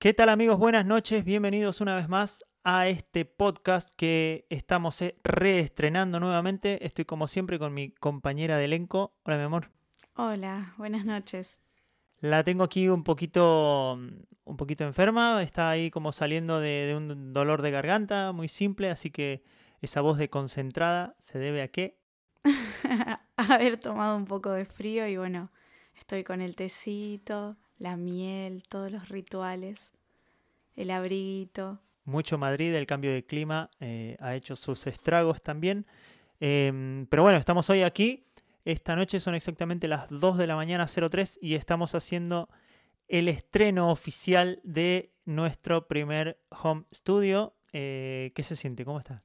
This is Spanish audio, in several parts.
¿Qué tal amigos? Buenas noches, bienvenidos una vez más a este podcast que estamos eh, reestrenando nuevamente. Estoy como siempre con mi compañera de elenco. Hola mi amor. Hola, buenas noches. La tengo aquí un poquito, un poquito enferma, está ahí como saliendo de, de un dolor de garganta muy simple, así que esa voz de concentrada se debe a qué? Haber tomado un poco de frío y bueno, estoy con el tecito, la miel, todos los rituales, el abriguito. Mucho Madrid, el cambio de clima eh, ha hecho sus estragos también. Em, pero bueno, estamos hoy aquí. Esta noche son exactamente las 2 de la mañana 03 y estamos haciendo el estreno oficial de nuestro primer home studio. Eh, ¿Qué se siente? ¿Cómo estás?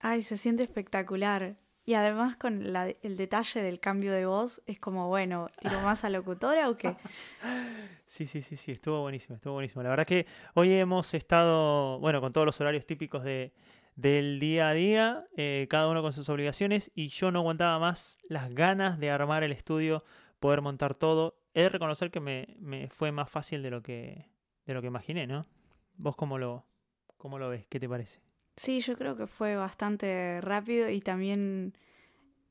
Ay, se siente espectacular. Y además con el detalle del cambio de voz, es como, bueno, ¿tiro más a locutora o qué? Sí, sí, sí, sí, estuvo buenísimo, estuvo buenísimo. La verdad que hoy hemos estado, bueno, con todos los horarios típicos de, del día a día, eh, cada uno con sus obligaciones, y yo no aguantaba más las ganas de armar el estudio, poder montar todo. He de reconocer que me, me fue más fácil de lo que, de lo que imaginé, ¿no? ¿Vos cómo lo, cómo lo ves? ¿Qué te parece? Sí, yo creo que fue bastante rápido y también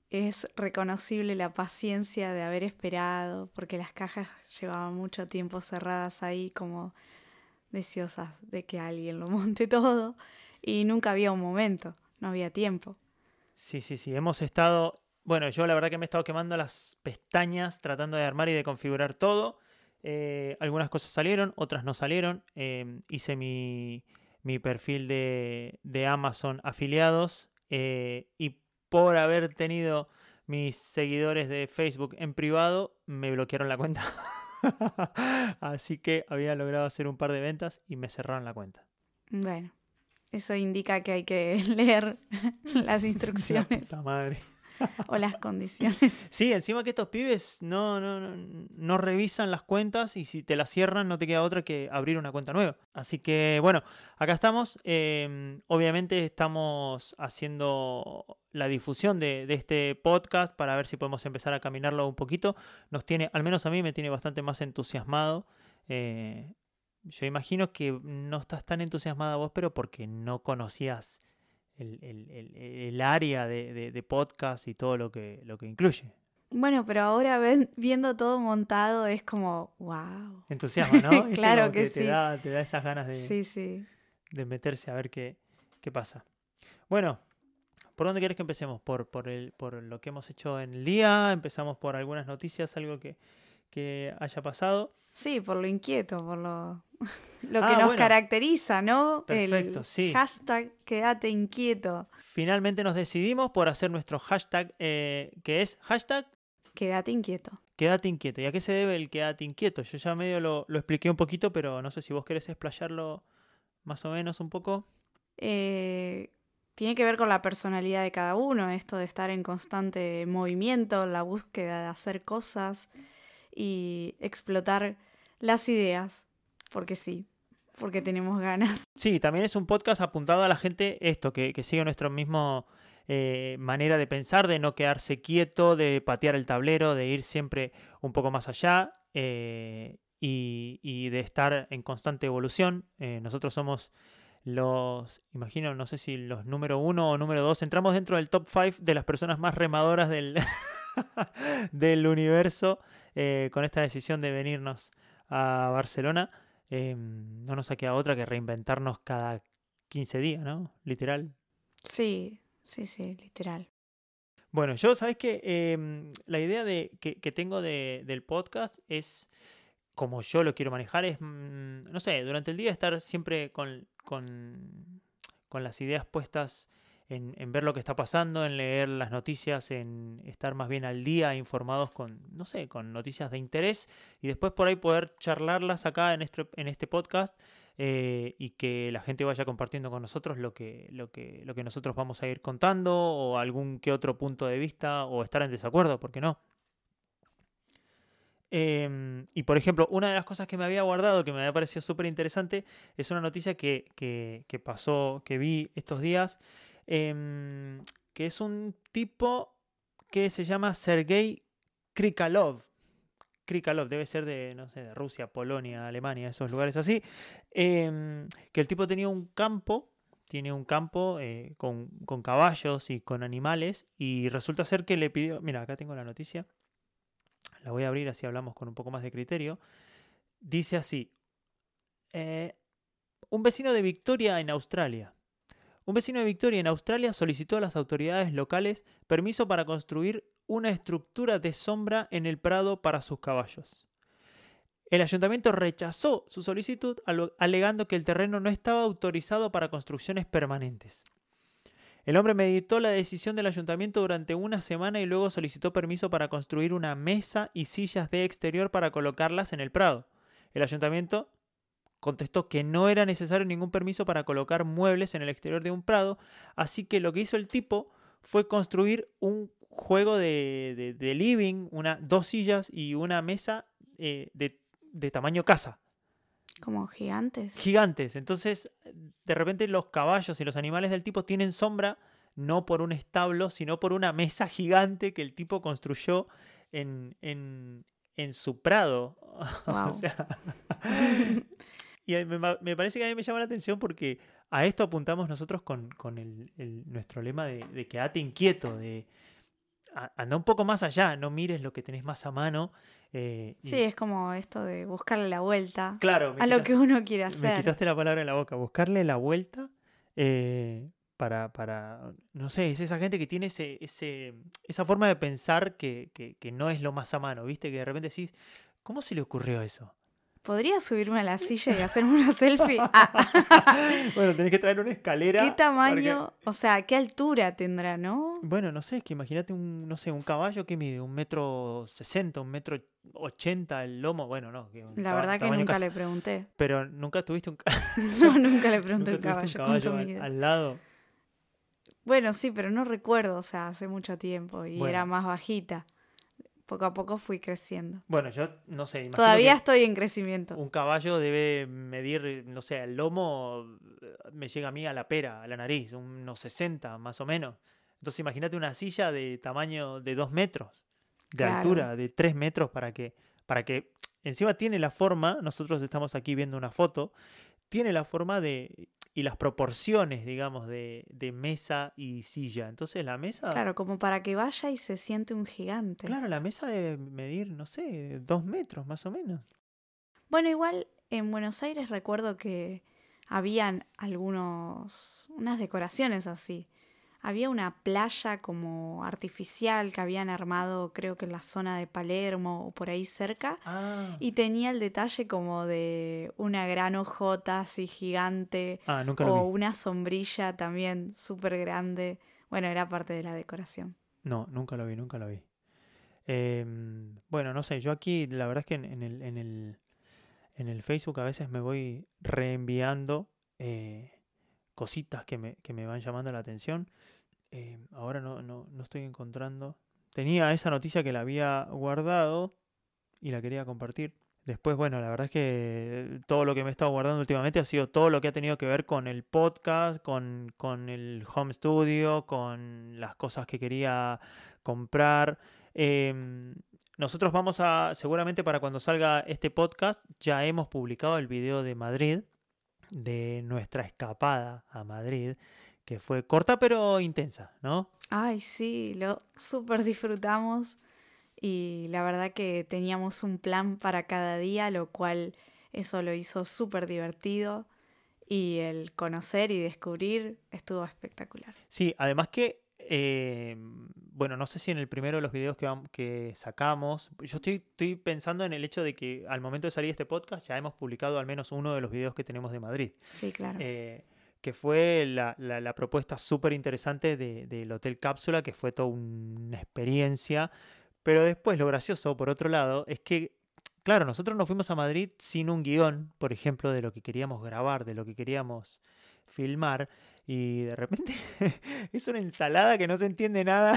es reconocible la paciencia de haber esperado, porque las cajas llevaban mucho tiempo cerradas ahí como deseosas de que alguien lo monte todo y nunca había un momento, no había tiempo. Sí, sí, sí, hemos estado, bueno, yo la verdad que me he estado quemando las pestañas tratando de armar y de configurar todo. Eh, algunas cosas salieron, otras no salieron. Eh, hice mi mi perfil de, de Amazon afiliados eh, y por haber tenido mis seguidores de Facebook en privado, me bloquearon la cuenta. Así que había logrado hacer un par de ventas y me cerraron la cuenta. Bueno, eso indica que hay que leer las instrucciones. La madre. o las condiciones. Sí, encima que estos pibes no, no, no, revisan las cuentas y si te las cierran no te queda otra que abrir una cuenta nueva. Así que bueno, acá estamos. Em, obviamente estamos haciendo la difusión de, este podcast para ver si podemos empezar a caminarlo un poquito. Nos tiene, al menos a mí me tiene bastante más entusiasmado. Eh, yo imagino que no estás tan entusiasmada vos, pero porque no conocías el, área de, podcast y todo lo que, lo que incluye. Bueno, pero ahora viendo todo montado es como, wow. Entusiasmo, ¿no? claro que, sí. Te da, te da, esas ganas de, sí, sí. de meterse a ver qué, qué pasa. Bueno, ¿por dónde quieres que empecemos? ¿Por, por, el, ¿Por lo que hemos hecho en el día? ¿Empezamos por algunas noticias, algo que, que haya pasado? Sí, por lo inquieto, por lo, lo que ah, nos caracteriza, ¿no? Perfecto, el sí. Hashtag quédate inquieto. Finalmente nos decidimos por hacer nuestro hashtag, eh, que es hashtag quédate inquieto. Quédate inquieto. ¿Y a qué se debe el quédate inquieto? Yo ya medio lo, lo expliqué un poquito, pero no sé si vos querés explayarlo más o menos un poco. Eh, tiene que ver con la personalidad de cada uno, esto de estar en constante movimiento, la búsqueda de hacer cosas y explotar las ideas porque sí, porque tenemos ganas. Sí, también es un podcast apuntado a la gente esto, que, sigue nuestra misma eh, manera de pensar, de no quedarse quieto, de patear el tablero, de ir siempre un poco más allá eh, y, de estar en constante evolución. Eh, nosotros somos los, imagino, no sé si los número uno o número dos, entramos dentro del top five de las personas más remadoras del, del universo con esta decisión de venirnos a Barcelona. Em, no nos ha quedado otra que reinventarnos cada 15 días, ¿no? Literal. Sí, sí, sí, literal. Bueno, yo, ¿sabes qué? Em, la idea de, que, tengo del podcast es, como yo lo quiero manejar, es, mm, no sé, durante el día estar siempre con, con, con las ideas puestas en, ver lo que está pasando, en leer las noticias, en estar más bien al día, informados con, no sé, con noticias de interés y después por ahí poder charlarlas acá en este, en este podcast eh, y que la gente vaya compartiendo con nosotros lo que, lo, que, lo que nosotros vamos a ir contando o algún que otro punto de vista o estar en desacuerdo, ¿por qué no? Em, y por ejemplo, una de las cosas que me había guardado, que me había parecido súper interesante, es una noticia que, que, que pasó, que vi estos días, Em, que es un tipo que se llama Sergei Krikalov. Krikalov, debe ser de, no sé, de Rusia, Polonia, Alemania, esos lugares así, em, que el tipo tenía un campo, tiene un campo eh, con, con caballos y con animales, y resulta ser que le pidió, mira, acá tengo la noticia, la voy a abrir así hablamos con un poco más de criterio, dice así, eh, un vecino de Victoria en Australia. Un vecino de Victoria en Australia solicitó a las autoridades locales permiso para construir una estructura de sombra en el prado para sus caballos. El ayuntamiento rechazó su solicitud alegando que el terreno no estaba autorizado para construcciones permanentes. El hombre meditó la decisión del ayuntamiento durante una semana y luego solicitó permiso para construir una mesa y sillas de exterior para colocarlas en el prado. El ayuntamiento contestó que no era necesario ningún permiso para colocar muebles en el exterior de un prado, así que lo que hizo el tipo fue construir un juego de, living, una, dos sillas y una mesa eh, de, de tamaño casa. Como gigantes. Gigantes. Entonces, de repente los caballos y los animales del tipo tienen sombra no por un establo, sino por una mesa gigante que el tipo construyó en, en, en su prado. o sea, y me, me, parece que a mí me llama la atención porque a esto apuntamos nosotros con, con el, nuestro lema de, de quedate inquieto, de anda un poco más allá, no mires lo que tenés más a mano. Eh, sí, es como esto de buscarle la vuelta claro, a lo que uno quiere hacer. Me quitaste la palabra en la boca, buscarle la vuelta eh, para, para, no sé, es esa gente que tiene ese, ese, esa forma de pensar que, que, que no es lo más a mano, ¿viste? Que de repente decís, ¿cómo se le ocurrió eso? ¿Podría subirme a la silla y hacerme una selfie? bueno, tenés que traer una escalera. ¿Qué tamaño? O sea, ¿qué altura tendrá, no? Bueno, no sé, es que imagínate un, no sé, un caballo que mide un metro sesenta, un metro ochenta el lomo. Bueno, no. la verdad que nunca le pregunté. Pero nunca tuviste un No, nunca le pregunté un caballo. Un caballo al, lado. Bueno, sí, pero no recuerdo, o sea, hace mucho tiempo y era más bajita poco a poco fui creciendo. Bueno, yo no sé. Todavía estoy en crecimiento. Un caballo debe medir, no sé, el lomo me llega a mí a la pera, a la nariz, unos 60 más o menos. Entonces imagínate una silla de tamaño de 2 metros, de altura, de 3 metros para que, para que encima tiene la forma, nosotros estamos aquí viendo una foto, tiene la forma de y las proporciones, digamos, de, de, mesa y silla. Entonces la mesa... Claro, como para que vaya y se siente un gigante. Claro, la mesa debe medir, no sé, dos metros más o menos. Bueno, igual en Buenos Aires recuerdo que habían algunos, unas decoraciones así había una playa como artificial que habían armado creo que en la zona de Palermo o por ahí cerca ah. y tenía el detalle como de una gran ojota así gigante ah, o una sombrilla también súper grande. Bueno, era parte de la decoración. No, nunca lo vi, nunca lo vi. Em, bueno, no sé, yo aquí la verdad es que en, el, en, el, en el Facebook a veces me voy reenviando eh, cositas que me, que me van llamando la atención. Eh, ahora no, no, no estoy encontrando. Tenía esa noticia que la había guardado y la quería compartir. Después, bueno, la verdad es que todo lo que me he estado guardando últimamente ha sido todo lo que ha tenido que ver con el podcast, con, con el home studio, con las cosas que quería comprar. Em, nosotros vamos a, seguramente para cuando salga este podcast, ya hemos publicado el video de Madrid, de nuestra escapada a Madrid que fue corta pero intensa, ¿no? Ay, sí, lo súper disfrutamos y la verdad que teníamos un plan para cada día, lo cual eso lo hizo súper divertido y el conocer y descubrir estuvo espectacular. Sí, además que, eh, bueno, no sé si en el primero de los videos que, que sacamos, yo estoy, estoy pensando en el hecho de que al momento de salir este podcast ya hemos publicado al menos uno de los videos que tenemos de Madrid. Sí, claro. Eh, que fue la, la, propuesta súper interesante del Hotel Cápsula, que fue toda una experiencia. Pero después lo gracioso, por otro lado, es que, claro, nosotros nos fuimos a Madrid sin un guion, por ejemplo, de lo que queríamos grabar, de lo que queríamos filmar, y de repente es una ensalada que no se entiende nada.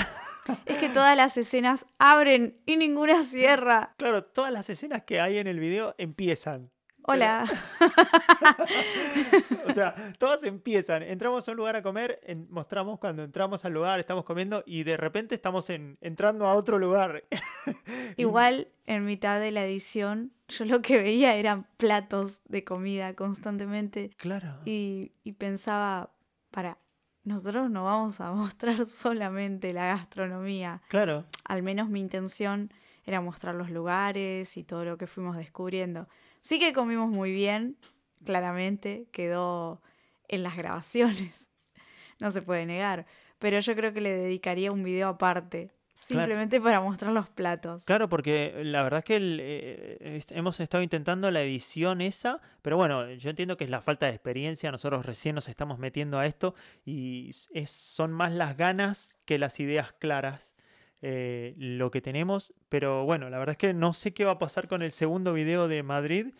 Es que todas las escenas abren y ninguna cierra. Claro, todas las escenas que hay en el video empiezan Hola. o sea, todas empiezan. Entramos a un lugar a comer, mostramos cuando entramos al lugar, estamos comiendo y de repente estamos en, entrando a otro lugar. Igual en mitad de la edición, yo lo que veía eran platos de comida constantemente. Claro. Y, y pensaba, para, nosotros no vamos a mostrar solamente la gastronomía. Claro. Al menos mi intención era mostrar los lugares y todo lo que fuimos descubriendo. Sí que comimos muy bien, claramente, quedó en las grabaciones, no se puede negar, pero yo creo que le dedicaría un video aparte, simplemente para mostrar los platos. Claro, porque la verdad es que eh, hemos estado intentando la edición esa, pero bueno, yo entiendo que es la falta de experiencia, nosotros recién nos estamos metiendo a esto y es, son más las ganas que las ideas claras. Eh, lo que tenemos. Pero bueno, la verdad es que no sé qué va a pasar con el segundo video de Madrid.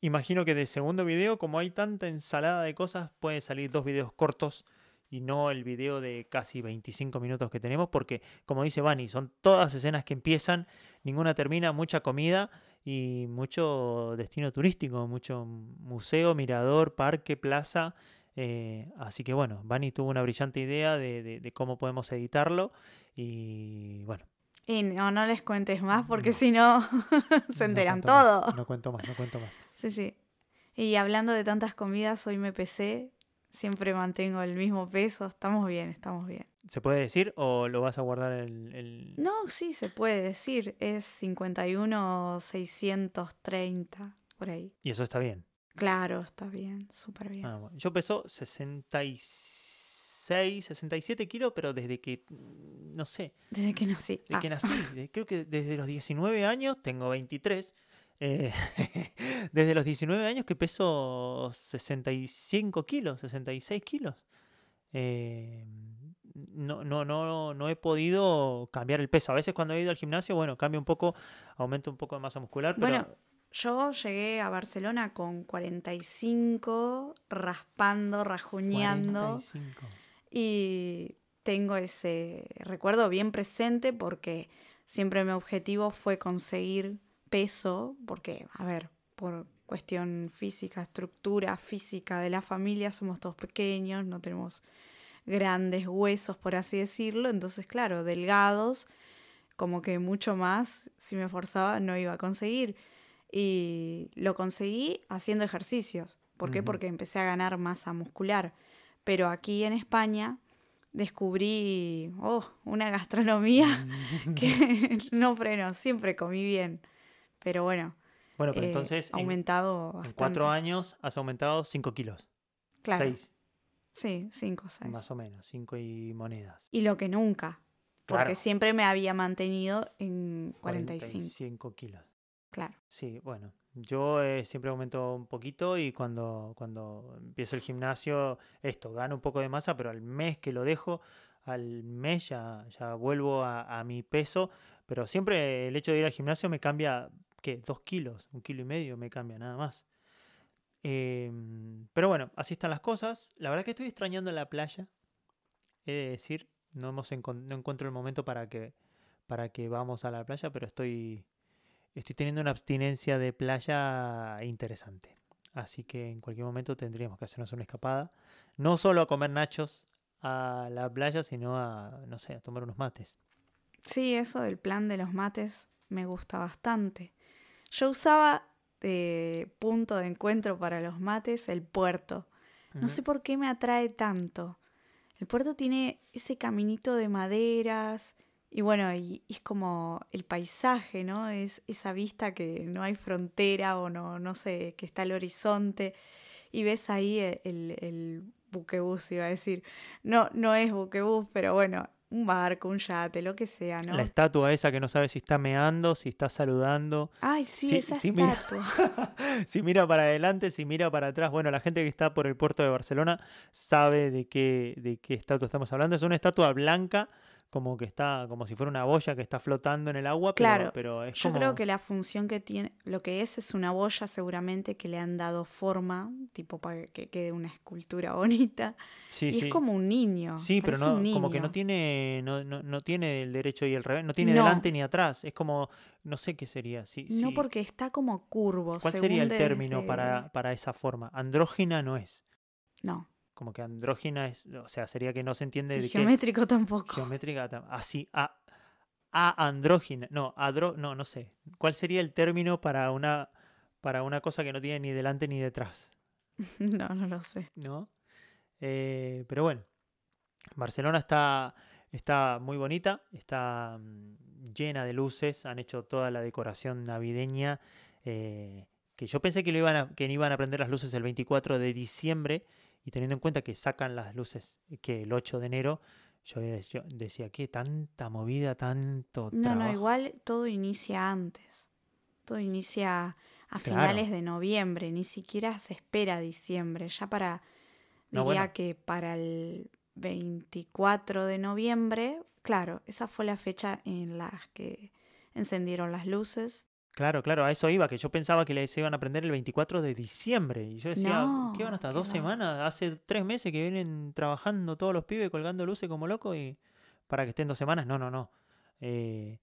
Imagino que de segundo video, como hay tanta ensalada de cosas, pueden salir dos videos cortos y no el video de casi 25 minutos que tenemos, porque como dice Vani, son todas escenas que empiezan, ninguna termina, mucha comida y mucho destino turístico, mucho museo, mirador, parque, plaza. Eh, así que bueno, Vani tuvo una brillante idea de, cómo podemos editarlo y bueno. Y no, no les cuentes más porque si no se enteran todo. No cuento más, no cuento más. Sí, sí. Y hablando de tantas comidas, hoy me pesé, siempre mantengo el mismo peso, estamos bien, estamos bien. ¿Se puede decir o lo vas a guardar el, No, sí, se puede decir, es 51,630 por ahí. ¿Y eso está bien? Claro, está bien, súper bien. Ah, Yo peso 66, 67 kilos, pero desde que, mm, no sé. Desde que nací. Desde que ah. nací. creo que desde los 19 años, tengo 23. Eh, desde los 19 años que peso 65 kilos, 66 kilos. Eh, no, no, no, no he podido cambiar el peso. A veces cuando he ido al gimnasio, bueno, cambio un poco, aumento un poco de masa muscular. Pero... Bueno, yo llegué a Barcelona con 45, raspando, rajuñando. Y tengo ese recuerdo bien presente porque siempre mi objetivo fue conseguir peso, porque, a ver, por cuestión física, estructura física de la familia, somos todos pequeños, no tenemos grandes huesos, por así decirlo, entonces, claro, delgados, como que mucho más, si me forzaba, no iba a conseguir. Y lo conseguí haciendo ejercicios. ¿Por qué? Porque empecé a ganar masa muscular. Pero aquí en España descubrí oh, una gastronomía que no freno, siempre comí bien. Pero bueno. Bueno, pero eh, entonces. aumentado. En, cuatro años has aumentado cinco kilos. Claro. Seis. Sí, cinco, seis. Más o menos, cinco y monedas. Y lo que nunca. Porque siempre me había mantenido en 45. 45 kilos. Claro. Sí, bueno, yo eh, siempre aumento un poquito y cuando, cuando empiezo el gimnasio, esto, gano un poco de masa, pero al mes que lo dejo, al mes ya, ya vuelvo a, mi peso, pero siempre el hecho de ir al gimnasio me cambia, ¿qué? Dos kilos, un kilo y medio me cambia nada más. Em, pero bueno, así están las cosas. La verdad que estoy extrañando la playa, he de decir, no, hemos no encuentro el momento para que, para que vamos a la playa, pero estoy estoy teniendo una abstinencia de playa interesante. Así que en cualquier momento tendríamos que hacernos una escapada. No solo a comer nachos a la playa, sino a, no sé, a tomar unos mates. Sí, eso del plan de los mates me gusta bastante. Yo usaba de punto de encuentro para los mates el puerto. No sé por qué me atrae tanto. El puerto tiene ese caminito de maderas, y bueno, y, es como el paisaje, ¿no? Es esa vista que no hay frontera o no, no sé, que está el horizonte y ves ahí e, el, el, buquebús, iba a decir. No, no es buquebús, pero bueno, un barco, un yate, lo que sea, ¿no? La estatua esa que no sabe si está meando, si está saludando. Ay, sí, esa estatua. si mira para adelante, si mira para atrás. Bueno, la gente que está por el puerto de Barcelona sabe de qué, de qué estatua estamos hablando. Es una estatua blanca como que está, como si fuera una boya que está flotando en el agua, pero, Claro, pero es Yo como... creo que la función que tiene, lo que es es una boya seguramente que le han dado forma, tipo para que quede una escultura bonita. Sí, y sí. es como un niño. Sí, pero no, como que no tiene, no, no, no tiene el derecho y el revés, no tiene No. delante ni atrás. Es como, no sé qué sería. Sí, No porque está como curvo. ¿Cuál sería el término desde- para, para esa forma? Andrógina no es. No, Como que andrógina es, o sea, sería que no se entiende de qué. geométrico tampoco. Geométrica, así, a, a andrógina, no, adro, no, no sé. ¿Cuál sería el término para una, para una cosa que no tiene ni delante ni detrás? No, no lo sé. ¿No? Eh, pero bueno, Barcelona está, está muy bonita, está mm, llena de luces, han hecho toda la decoración navideña. eh, que yo pensé que, lo iban a, que iban a prender las luces el 24 de diciembre y teniendo en cuenta que sacan las luces que el 8 de enero, yo decía que tanta movida, tanto No, no, igual todo inicia antes. Todo inicia a Claro. finales de noviembre, ni siquiera se espera diciembre. Ya para, No, diría bueno. que para el 24 de noviembre, claro, esa fue la fecha en la que encendieron las luces. Claro, claro, a eso iba, que yo pensaba que se iban a prender el 24 de diciembre. Y yo decía, No, ¿qué van hasta dos va. semanas? Hace tres meses que vienen trabajando todos los pibes colgando luces como locos y para que estén dos semanas. No, no, no. Eh,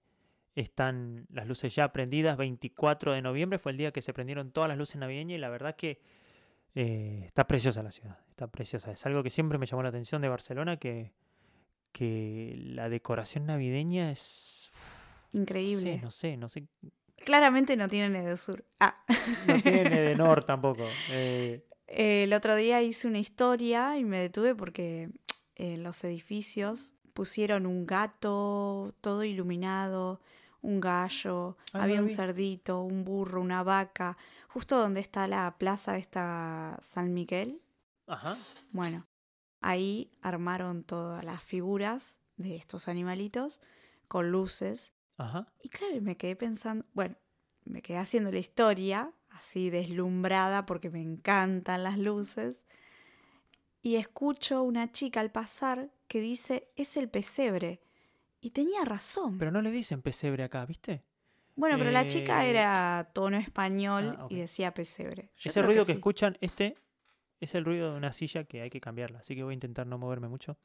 están las luces ya prendidas. 24 de noviembre fue el día que se prendieron todas las luces navideñas y la verdad que eh, está preciosa la ciudad. Está preciosa. Es algo que siempre me llamó la atención de Barcelona, que, que la decoración navideña es... Increíble. No sé, no sé, no sé Claramente no tienen Edesur. Ah. No tiene de Nor tampoco. Eh, El otro día hice una historia y me detuve porque en los edificios pusieron un gato todo iluminado, un gallo, había un cerdito, un burro, una vaca, justo donde está la plaza esta San Miguel. ajá. Bueno, ahí armaron todas las figuras de estos animalitos con luces Ajá. y claro, y me quedé pensando, bueno, me quedé haciendo la historia, así deslumbrada porque me encantan las luces. Y escucho una chica al pasar que dice, es el pesebre. Y tenía razón. Pero no le dicen pesebre acá, ¿viste? bueno, pero la chica eh, era tono español ah, y decía pesebre. Yo Ese ruido que, sí. escuchan, este, es el ruido de una silla que hay que cambiarla. Así que voy a intentar no moverme mucho.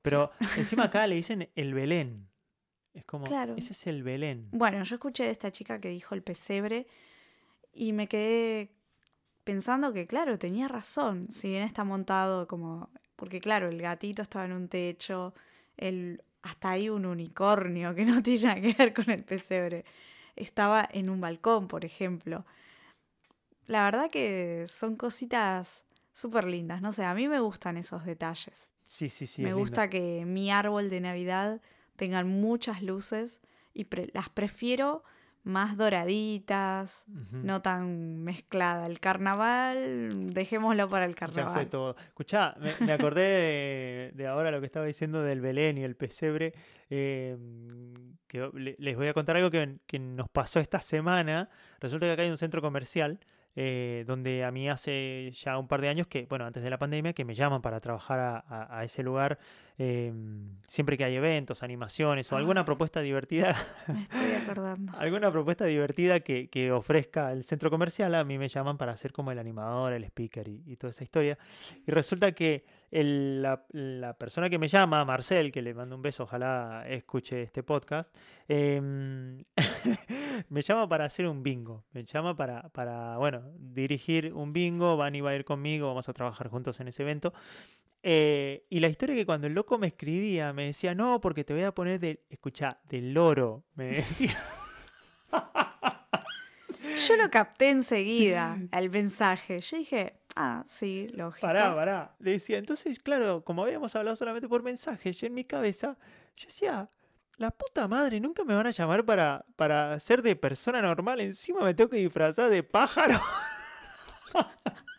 Pero encima acá le dicen el Belén. Es como, Claro. ese es el Belén. Bueno, yo escuché de esta chica que dijo el pesebre y me quedé pensando que, claro, tenía razón. Si bien está montado como. Porque, claro, el gatito estaba en un techo, el, hasta ahí un unicornio que no tiene nada que ver con el pesebre. Estaba en un balcón, por ejemplo. La verdad que son cositas súper lindas. No sé, a mí me gustan esos detalles. Sí, sí, sí. Me lindo. gusta que mi árbol de Navidad tengan muchas luces y pre- las prefiero más doraditas, no tan mezclada. El carnaval, dejémoslo para el Ya fue carnaval. todo. Escuchá, me, me acordé de, de ahora lo que estaba diciendo del Belén y el pesebre. eh, que le- les voy a contar algo que, que nos pasó esta semana. Resulta que acá hay un centro comercial eh, donde a mí hace ya un par de años que, bueno, antes de la pandemia, que me llaman para trabajar a, a- a ese lugar eh, siempre que hay eventos, animaciones o alguna Ah. propuesta divertida Me estoy acordando. alguna propuesta divertida que, que ofrezca el centro comercial, a mí me llaman para ser como el animador, el speaker y, y toda esa historia. Y resulta que el- la, la persona que me llama, Marcel, que le mando un beso, ojalá escuche este podcast, em, me llama para hacer un bingo. Me llama para, para, bueno, dirigir un bingo. Vani va a ir conmigo, vamos a trabajar juntos en ese evento. Eh, y la historia que cuando el loco me escribía, me decía, no, porque te voy a poner de, escucha, del loro, me decía. Yo lo capté enseguida, el mensaje. Yo dije, ah, sí, lógico. Pará, pará. Le decía, entonces, claro, como habíamos hablado solamente por mensaje, yo en mi cabeza, yo decía, la puta madre, nunca me van a llamar para, para ser de persona normal. Encima me tengo que disfrazar de pájaro,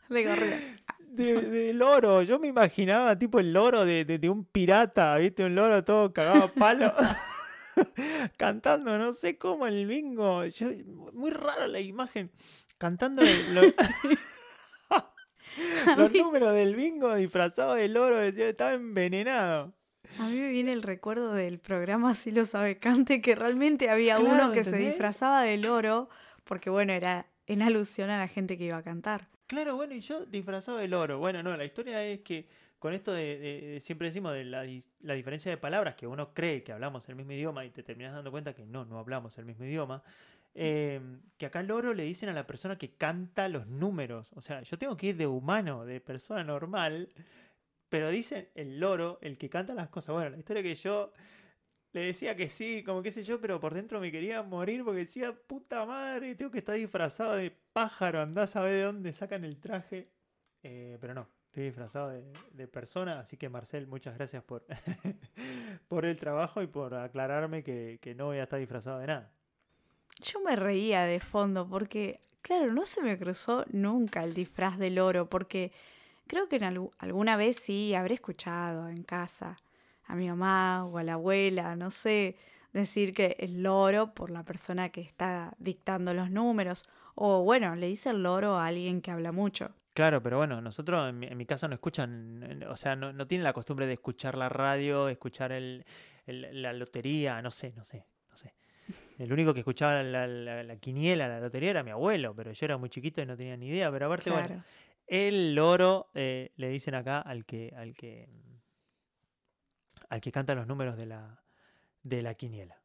De gorrión. De, de loro. Yo me imaginaba tipo el loro de, de- de un pirata, ¿viste? Un loro todo cagado a palo. Cantando, no sé cómo el bingo. Yo, muy raro la imagen. Cantando lo- los números del bingo disfrazado de loro. Decía, estaba envenenado. A mí me viene el recuerdo del programa Si lo sabe Cante, que realmente había Claro, uno que se disfrazaba de loro, porque bueno, era en alusión a la gente que iba a cantar. Claro, bueno, y yo disfrazado del oro. Bueno, no, la historia es que con esto de, de- de- siempre decimos de la, diferencia de palabras, que uno cree que hablamos el mismo idioma y te terminas dando cuenta que no, no hablamos el mismo idioma. eh, que acá loro le dicen a la persona que canta los números. O sea, yo tengo que ir de humano, de persona normal, pero dicen el loro, el que canta las cosas. Bueno, la historia que yo le decía que sí, como qué sé yo, pero por dentro me quería morir porque decía, puta madre, tengo que estar disfrazado de pájaro, andás a ver de dónde sacan el traje. Eh, pero no, estoy disfrazado de, persona, así que Marcel, muchas gracias por, por el trabajo y por aclararme que, que no voy a estar disfrazado de nada. Yo me reía de fondo porque, claro, no se me cruzó nunca el disfraz del loro, porque creo que en algu- alguna vez sí habré escuchado en casa a mi mamá o a la abuela, no sé, decir que el loro por la persona que está dictando los números, o bueno, le dice el loro a alguien que habla mucho. Claro, pero bueno, nosotros en mi, en mi casa no escuchan, o sea, no, no tienen la costumbre de escuchar la radio, escuchar el, el- la lotería, no sé, no sé, no sé. El único que escuchaba la, la- la quiniela, la lotería era mi abuelo, pero yo era muy chiquito y no tenía ni idea. Pero aparte, bueno, Claro. el loro eh, le dicen acá al que, al que, al que canta los números de la, de la quiniela.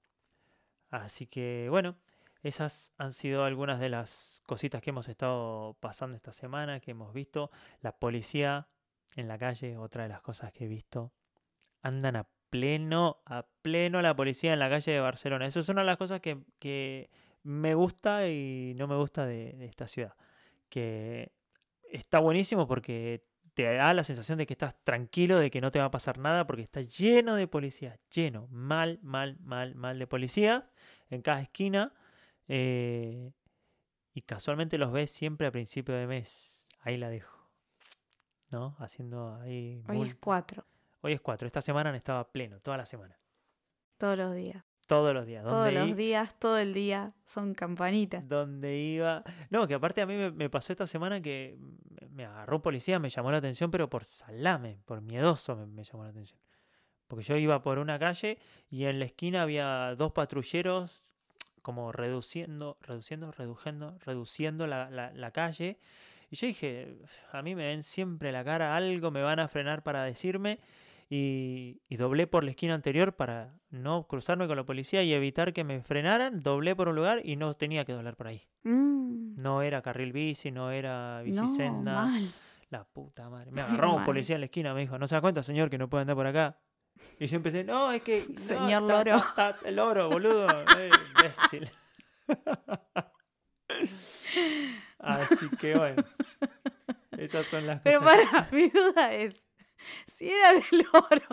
Así que bueno, esas han sido algunas de las cositas que hemos estado pasando esta semana, que hemos visto. La policía en la calle, otra de las cosas que he visto. Andan a pleno, a pleno la policía en la calle de Barcelona. Eso es una de las cosas que, que me gusta y no me gusta de, de esta ciudad. Que está buenísimo porque te da la sensación de que estás tranquilo, de que no te va a pasar nada, porque está lleno de policías, lleno, mal, mal, mal, mal de policía en cada esquina. eh, y casualmente los ves siempre a principio de mes. Ahí la dejo. ¿No? Haciendo ahí. Hoy es cuatro, Hoy es cuatro. Esta semana han estado pleno, toda la semana. todos los días. Todos los días. Todos ¿Dónde los i- días, todo el día son campanitas. donde iba. No, que aparte a mí me, me pasó esta semana que me- me agarró un policía, me llamó la atención, pero por salame, por miedoso me, me llamó la atención. Porque yo iba por una calle y en la esquina había dos patrulleros como reduciendo, reduciendo, reduciendo, reduciendo la, la- la calle. Y yo dije, a mí me ven siempre la cara, algo me van a frenar para decirme. Y, y doblé por la esquina anterior para no cruzarme con la policía y evitar que me frenaran. Doblé por un lugar y no tenía que doblar por ahí. Mm, No era carril bici, no era no, mal. La puta madre. Me agarró un policía en la esquina, me dijo, ¿no se da cuenta, señor, que no puede andar por acá? Y yo empecé, no, es que... no, Señor está- loro. el loro, boludo. eh, imbécil. Así que bueno. Esas son las Pero cosas. para, mi duda es, si era del oro,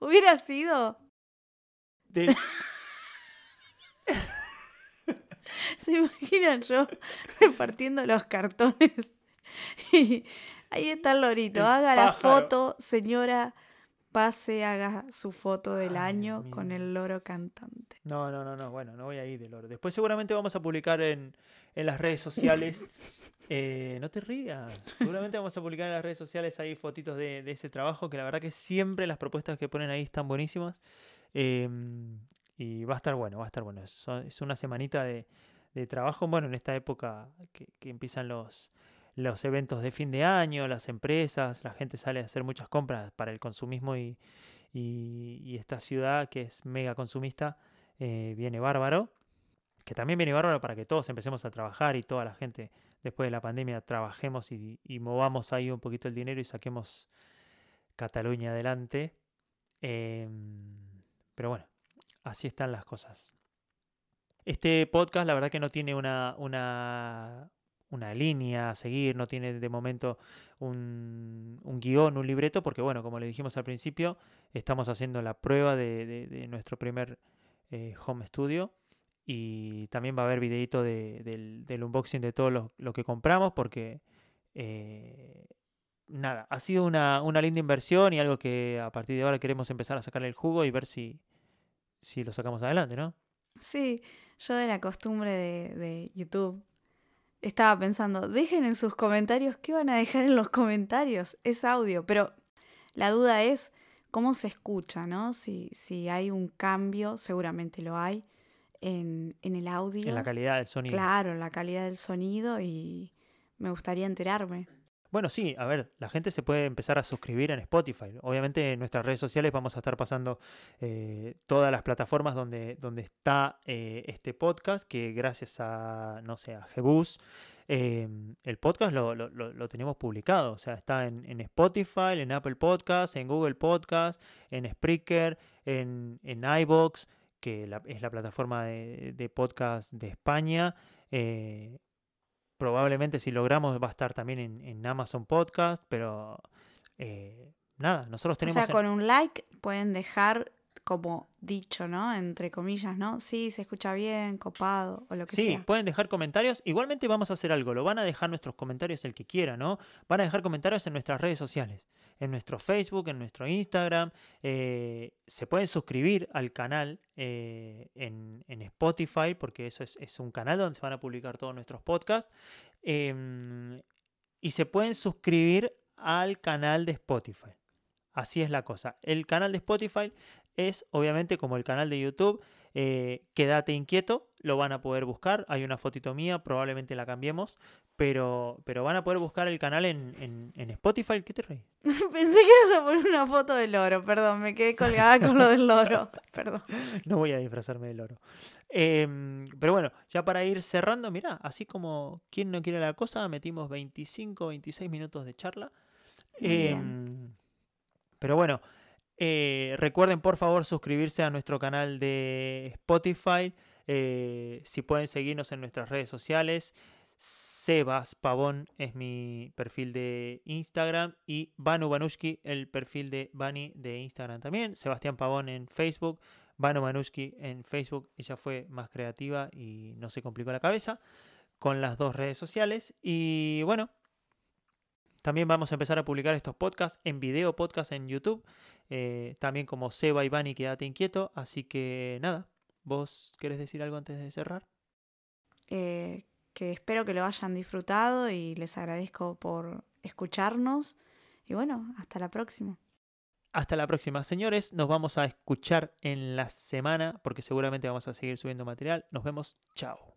hubiera sido, Del- se imaginan yo repartiendo los cartones. Y ahí está el lorito, El haga la foto, señora, pase, haga su foto del Ay, año con el loro cantante. No, no, no, no, bueno, no voy a ir del oro. Después seguramente vamos a publicar en, en las redes sociales. eh, no te rías. Seguramente vamos a publicar en las redes sociales ahí fotitos de, de ese trabajo, que la verdad que siempre las propuestas que ponen ahí están buenísimas. em, y va a estar bueno, va a estar bueno. Es, es una semanita de, de trabajo, bueno, en esta época que, que empiezan los, los eventos de fin de año, las empresas, la gente sale a hacer muchas compras para el consumismo y, y- esta ciudad que es mega consumista eh, viene bárbaro. Que también viene bárbaro para que todos empecemos a trabajar y toda la gente después de la pandemia trabajemos y, y movamos ahí un poquito el dinero y saquemos Cataluña adelante. Em, pero bueno, así están las cosas. Este podcast, la verdad que no tiene una, una, una línea a seguir, no tiene de momento un, un guion, un libreto, porque bueno, como le dijimos al principio, estamos haciendo la prueba de, nuestro primer eh, home studio y también va a haber videito de- del, del unboxing de todo lo, lo que compramos porque eh, nada, ha sido una, una linda inversión y algo que a partir de ahora queremos empezar a sacarle el jugo y ver si, si lo sacamos adelante, ¿no? Sí, yo de la costumbre de, de YouTube estaba pensando, dejen en sus comentarios, ¿qué van a dejar en los comentarios? Es audio, pero la duda es cómo se escucha, ¿no? Si, si hay un cambio, seguramente lo hay, en, en el audio. En la calidad del sonido. Claro, en la calidad del sonido y me gustaría enterarme. Bueno, sí, a ver, la gente se puede empezar a suscribir en Spotify. Obviamente en nuestras redes sociales vamos a estar pasando eh, todas las plataformas donde, donde está eh, este podcast, que gracias a, no sé, a Jebus, eh, el podcast lo, lo, lo, tenemos publicado. O sea, está en, en, Spotify, en Apple Podcast, en Google Podcast, en Spreaker, en, en iBox, que es la plataforma de, de podcast de España probablemente si logramos va a estar también en, Amazon Podcast, pero eh, nada, nosotros tenemos... O sea, con un like pueden dejar como dicho, ¿no? Entre comillas, ¿no? Sí, se escucha bien, copado o lo que sea. Sí, pueden dejar comentarios. Igualmente vamos a hacer algo, lo van a dejar nuestros comentarios el que quiera, ¿no? Van a dejar comentarios en nuestras redes sociales en nuestro Facebook, en nuestro Instagram. Eh, se pueden suscribir al canal eh, en, Spotify, porque eso es, un canal donde se van a publicar todos nuestros podcasts. Em, y se pueden suscribir al canal de Spotify. Así es la cosa. El canal de Spotify es obviamente como el canal de YouTube. Eh, quédate inquieto, lo van a poder buscar. Hay una fotito mía, probablemente la cambiemos, pero, pero van a poder buscar el canal en, Spotify. ¿Qué te reí? Pensé que ibas a poner una foto del loro, perdón, me quedé colgada con lo del loro, perdón. No voy a disfrazarme del loro. Em, pero bueno, ya para ir cerrando, mira, así como quien no quiere la cosa, metimos 25, 26 minutos de charla. Em, pero bueno, eh, recuerden por favor suscribirse a nuestro canal de Spotify. Eh, si pueden seguirnos en nuestras redes sociales. Sebas Pavón es mi perfil de Instagram y Banu Banushki el perfil de Bani de Instagram también. Sebastián Pavón en Facebook. Banu Banushki en Facebook. Ella fue más creativa y no se complicó la cabeza con las dos redes sociales. Y bueno, también vamos a empezar a publicar estos podcasts en video podcast en YouTube. Eh, también como Seba y Bani, quédate inquieto. Así que nada, ¿vos querés decir algo antes de cerrar? Eh, que espero que lo hayan disfrutado y les agradezco por escucharnos. Y bueno, hasta la próxima. Hasta la próxima, señores. Nos vamos a escuchar en la semana porque seguramente vamos a seguir subiendo material. Nos vemos. Chao.